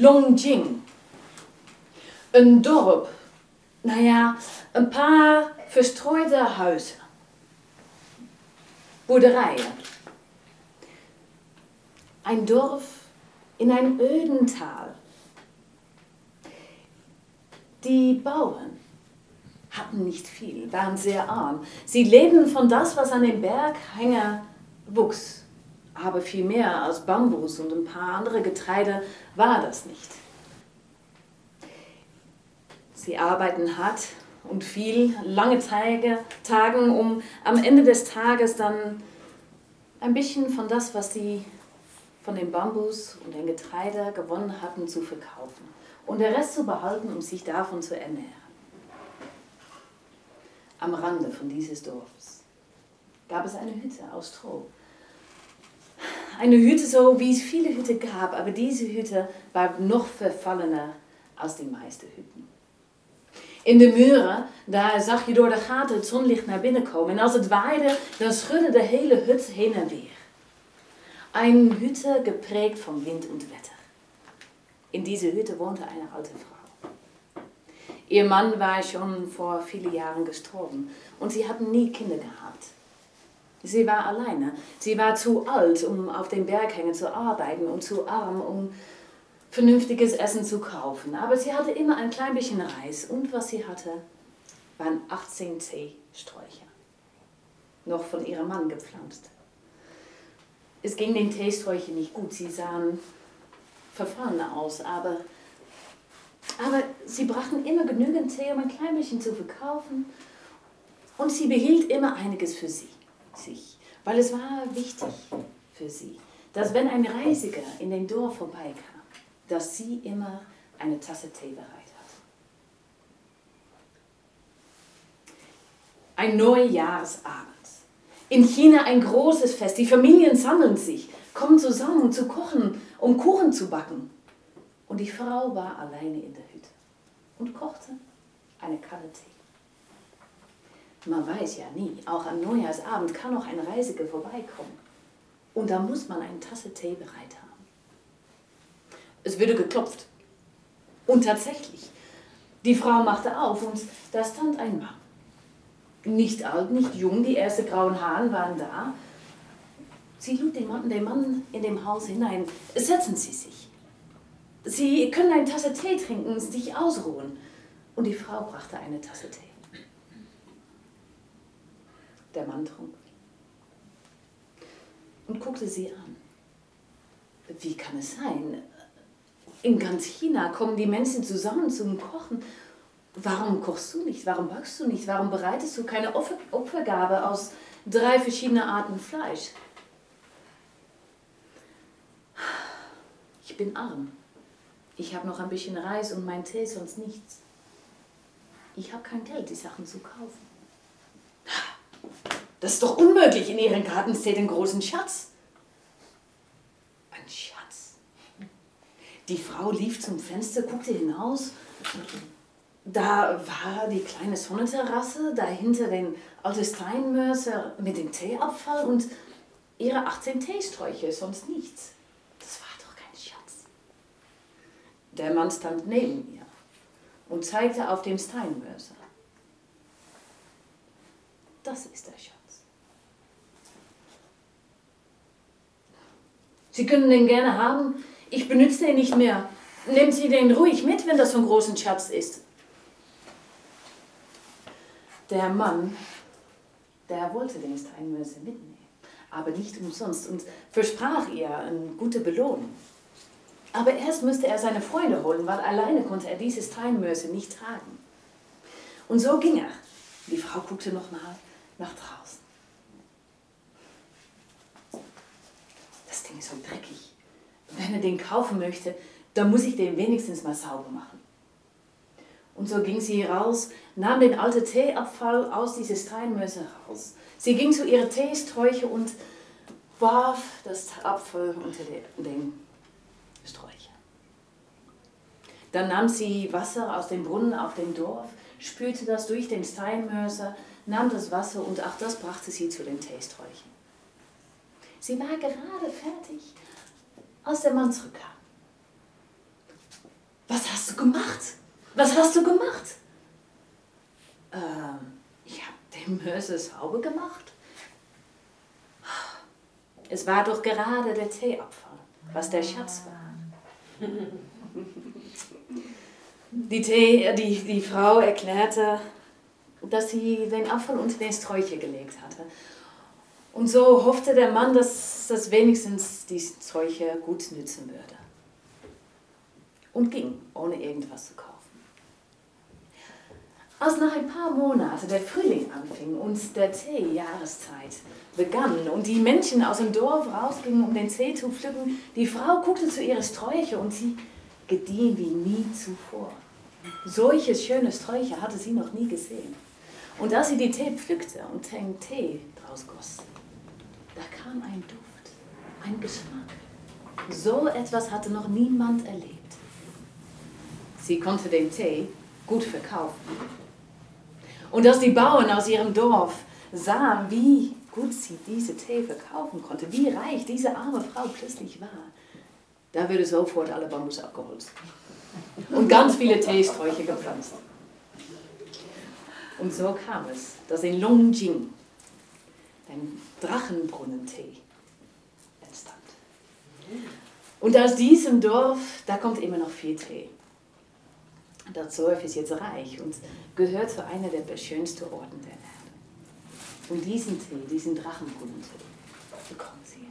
Longjing. Een dorp. Nou ja, een paar verstrooide huizen. Boerderijen. Ein Dorf in einem öden Tal. Die Bauern hatten nicht viel, waren sehr arm. Sie lebten von das, was an den Berghänger wuchs. Aber viel mehr als Bambus und ein paar andere Getreide war das nicht. Sie arbeiten hart und viel, lange Tage, Tagen, um am Ende des Tages dann ein bisschen von das, was sie von dem Bambus und dem Getreide gewonnen hatten, zu verkaufen und der Rest zu behalten, um sich davon zu ernähren. Am Rande von dieses Dorfes gab es eine Hütte aus Stroh. Eine Hütte, so wie es viele Hütten gab, aber diese Hütte war noch verfallener als die meisten Hütten. In de muren, daar zag je door de gaten het zonlicht naar binnen komen. En als het waaide, dan schudde de hele hut heen en weer. Een Hütte geprägt von Wind und Wetter. In dieser Hütte wohnte eine alte Frau. Ihr Mann war schon vor vielen Jahren gestorben und sie hatten nie Kinder gehabt. Sie war alleine. Sie war zu alt, um auf den Berghängen zu arbeiten und zu arm, um vernünftiges Essen zu kaufen. Aber sie hatte immer ein klein bisschen Reis und was sie hatte, waren 18 Teesträucher. Noch von ihrem Mann gepflanzt. Es ging den Teesträuchen nicht gut. Sie sahen verfallen aus, aber, aber sie brachten immer genügend Tee, um ein klein bisschen zu verkaufen. Und sie behielt immer einiges für sie, sich, weil es war wichtig für sie, dass wenn ein Reisiger in den Dorf vorbeikam, dass sie immer eine Tasse Tee bereit hat. Ein Neujahrsabend. In China ein großes Fest. Die Familien sammeln sich, kommen zusammen, um zu kochen, um Kuchen zu backen. Und die Frau war alleine in der Hütte und kochte eine Kanne Tee. Man weiß ja nie, auch am Neujahrsabend kann noch ein Reisiger vorbeikommen. Und da muss man eine Tasse Tee bereit haben. Es wurde geklopft. Und tatsächlich, die Frau machte auf und da stand ein Mann. Nicht alt, nicht jung, die ersten grauen Haaren waren da. Sie lud den Mann, den Mann in dem Haus hinein. Setzen Sie sich. Sie können eine Tasse Tee trinken, sich ausruhen. Und die Frau brachte eine Tasse Tee. Der Mann trunk und guckte sie an. Wie kann es sein? In ganz China kommen die Menschen zusammen zum Kochen. Warum kochst du nicht? Warum backst du nicht? Warum bereitest du keine Opfergabe aus drei verschiedenen Arten Fleisch? Ich bin arm. Ich habe noch ein bisschen Reis und mein Tee, sonst nichts. Ich habe kein Geld, die Sachen zu kaufen. Das ist doch unmöglich. In Ihren Garten steht ein großen Schatz. Ein Schatz. Die Frau lief zum Fenster, guckte hinaus. Da war die kleine Sonnenterrasse, dahinter den alte Steinmörser mit dem Teeabfall und ihre 18 Teesträuche, sonst nichts. Das war doch kein Schatz. Der Mann stand neben ihr und zeigte auf den Steinmörser. Das ist der Schatz. Sie können den gerne haben. Ich benütze den nicht mehr. Nehmen Sie den ruhig mit, wenn das so ein großer Schatz ist. Der Mann, der wollte den Steinmörser mitnehmen, aber nicht umsonst und versprach ihr eine gute Belohnung. Aber erst müsste er seine Freunde holen, weil alleine konnte er diese Steinmörser nicht tragen. Und so ging er. Die Frau guckte nochmal nach draußen. Ist so dreckig. Wenn er den kaufen möchte, dann muss ich den wenigstens mal sauber machen. Und so ging sie raus, nahm den alten Teeabfall aus dieser Steinmöse raus. Sie ging zu ihrer Teesträuche und warf das Apfel unter den Sträucher. Dann nahm sie Wasser aus dem Brunnen auf dem Dorf, spülte das durch den Steinmörser, nahm das Wasser und auch das brachte sie zu den Teesträuchen. Sie war gerade fertig, als der Mann zurückkam. was hast du gemacht? Was hast du gemacht? Ähm, ich habe dem Mörser sauber gemacht. Es war doch gerade der Teeabfall, was der Schatz war. Die, Tee, die, die Frau erklärte, dass sie den Abfall unter den Sträucher gelegt hatte. Und so hoffte der Mann, dass das wenigstens die Sträucher gut nützen würde. Und ging, ohne irgendwas zu kaufen. Als nach ein paar Monaten der Frühling anfing und der Teejahreszeit begann und die Menschen aus dem Dorf rausgingen, um den Tee zu pflücken, die Frau guckte zu ihren Sträucher und sie gediehen wie nie zuvor. Solche schöne Sträucher hatte sie noch nie gesehen. Und als sie die Tee pflückte und den Tee draus goss, da kam ein Duft, ein Geschmack. So etwas hatte noch niemand erlebt. Sie konnte den Tee gut verkaufen. Und als die Bauern aus ihrem Dorf sahen, wie gut sie diese Tee verkaufen konnte, wie reich diese arme Frau plötzlich war, da würde sofort alle Bambus abgeholzt und ganz viele Teesträuche gepflanzt. Und so kam es, dass in Longjing ein Drachenbrunnentee entstand. Und aus diesem Dorf, da kommt immer noch viel Tee. Das Dorf ist jetzt reich und gehört zu einer der schönsten Orten der Erde. Und diesen Tee, diesen Drachenbrunnentee, bekommen sie.